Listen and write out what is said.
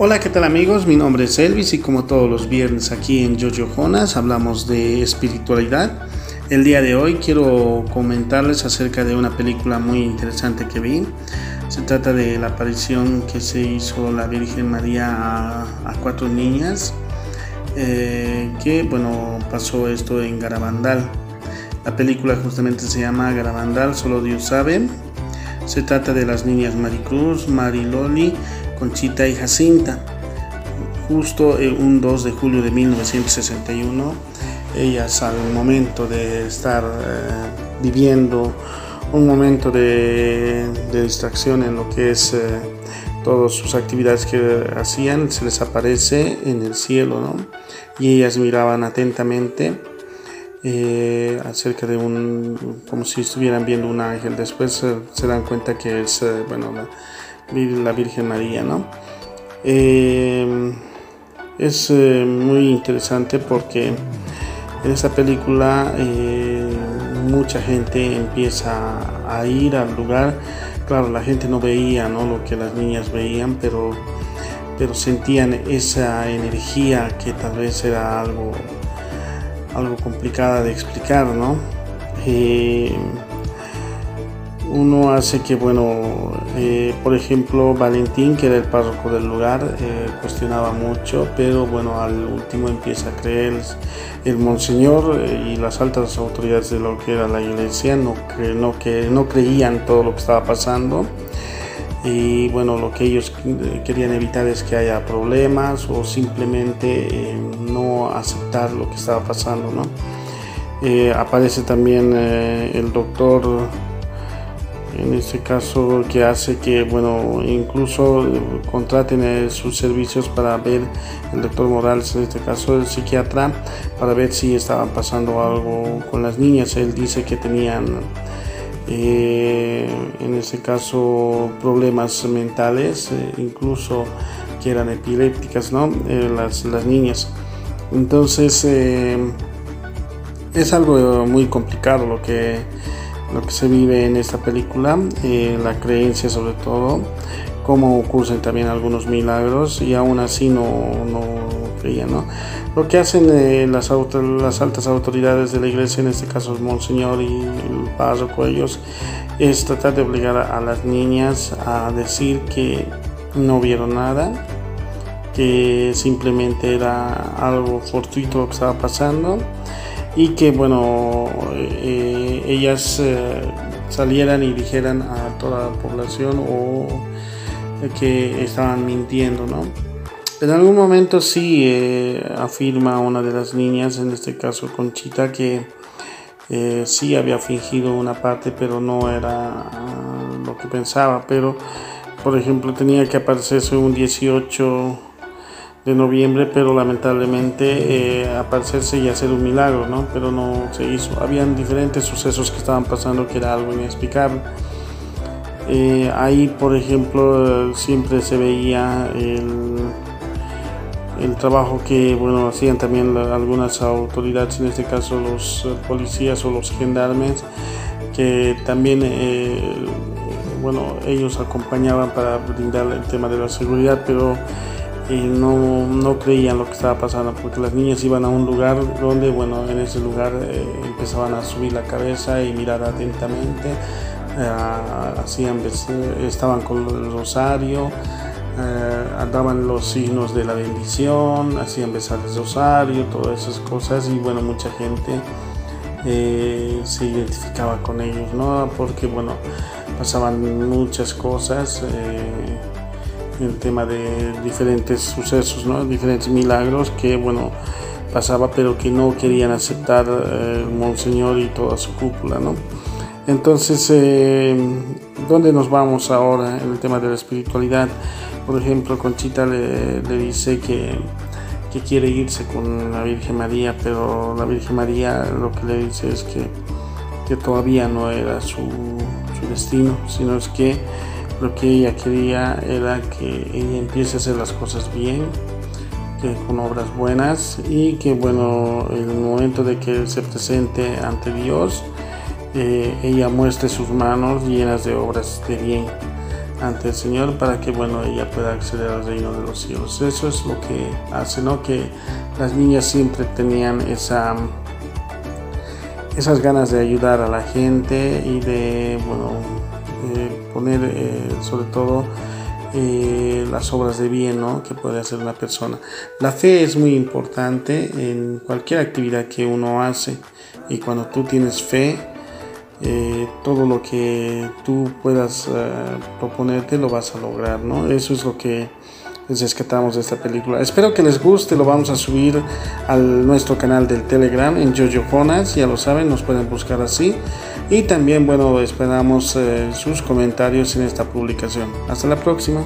Hola, ¿qué tal amigos? Mi nombre es Elvis y como todos los viernes aquí en Jojo Jonas hablamos de espiritualidad. El día de hoy quiero comentarles acerca de una película muy interesante que vi. Se trata de la aparición que se hizo la Virgen María a, cuatro niñas, eh, que bueno, pasó esto en Garabandal. La película justamente se llama Garabandal, solo Dios sabe. Se trata de las niñas Maricruz, Mariloli, Conchita y Jacinta. Justo un 2 de julio de 1961, ellas al momento de estar eh, viviendo un momento de, distracción en lo que es eh, todas sus actividades que hacían, se les aparece en el cielo, ¿no? Y ellas miraban atentamente eh, acerca de un, como si estuvieran viendo un ángel. Después se dan cuenta que es, bueno, la Virgen María, ¿no? Eh, es eh, muy interesante porque en esta película eh, mucha gente empieza a ir al lugar. Claro, la gente no veía ¿no? lo que las niñas veían, pero, pero sentían esa energía que tal vez era algo, algo complicada de explicar, ¿no? Uno hace que, bueno, eh, por ejemplo, Valentín, que era el párroco del lugar, eh, cuestionaba mucho, pero bueno, al último empieza a creer el monseñor eh, y las altas autoridades de lo que era la iglesia, no, no, que, no creían todo lo que estaba pasando. Y bueno, lo que ellos querían evitar es que haya problemas o simplemente no aceptar lo que estaba pasando, ¿no? aparece también el doctor en este caso que hace que bueno incluso contraten eh, sus servicios para ver el doctor Morales en este caso el psiquiatra para ver si estaban pasando algo con las niñas. Él dice que tenían eh, en este caso problemas mentales eh, incluso que eran epilépticas no las, las, niñas. Entonces es algo muy complicado lo que lo que se vive en esta película, eh, la creencia sobre todo, cómo ocurren también algunos milagros y aún así no, no creían. ¿no? Lo que hacen eh, las, las altas autoridades de la iglesia, en este caso el monseñor y el párroco, ellos, es tratar de obligar a las niñas a decir que no vieron nada, que simplemente era algo fortuito que estaba pasando y que bueno eh, ellas eh, salieran y dijeran a toda la población o que estaban mintiendo no en algún momento sí eh, afirma una de las niñas en este caso Conchita que sí había fingido una parte pero no era lo que pensaba. Pero por ejemplo tenía que aparecerse un 18 de noviembre, pero lamentablemente eh, aparecerse y hacer un milagro, ¿no? Pero no se hizo. Habían diferentes sucesos que estaban pasando que era algo inexplicable. Eh, ahí, por ejemplo, siempre se veía el, el trabajo que bueno, hacían también algunas autoridades, en este caso los policías o los gendarmes, que también eh, bueno, ellos acompañaban para brindar el tema de la seguridad, pero y no, no, creían lo que estaba pasando porque las niñas iban a un lugar donde, bueno, en ese lugar eh, empezaban a subir la cabeza y mirar atentamente, eh, hacían, estaban con el rosario, eh, daban los signos de la bendición, hacían besar el rosario, todas esas cosas y bueno, mucha gente se identificaba con ellos, ¿no? Porque, bueno, pasaban muchas cosas el tema de diferentes sucesos, ¿no? diferentes milagros que, bueno, pasaba, pero que no querían aceptar eh, el monseñor y toda su cúpula, ¿no? Entonces, eh, ¿dónde nos vamos ahora en el tema de la espiritualidad? Por ejemplo, Conchita le, le dice que, que, quiere irse con la Virgen María, pero la Virgen María lo que le dice es que, que todavía no era su, su destino, sino es que lo que ella quería era que ella empiece a hacer las cosas bien, que con obras buenas y que bueno, el momento de que se presente ante Dios, eh, ella muestre sus manos llenas de obras de bien. ante el Señor para que bueno ella pueda acceder al reino de los cielos. Eso es lo que hace, ¿no? Que las niñas siempre tenían esa esas ganas de ayudar a la gente y de bueno poner eh, sobre todo eh, las obras de bien ¿no? que puede hacer una persona. La fe es muy importante en cualquier actividad que uno hace y cuando tú tienes fe, todo lo que tú puedas proponerte lo vas a lograr, ¿no? Eso es lo que les rescatamos de esta película. Espero que les guste, lo vamos a subir a nuestro canal del Telegram en Jojo Jonas, ya lo saben, nos pueden buscar así. Y también, bueno, esperamos eh, sus comentarios en esta publicación. Hasta la próxima.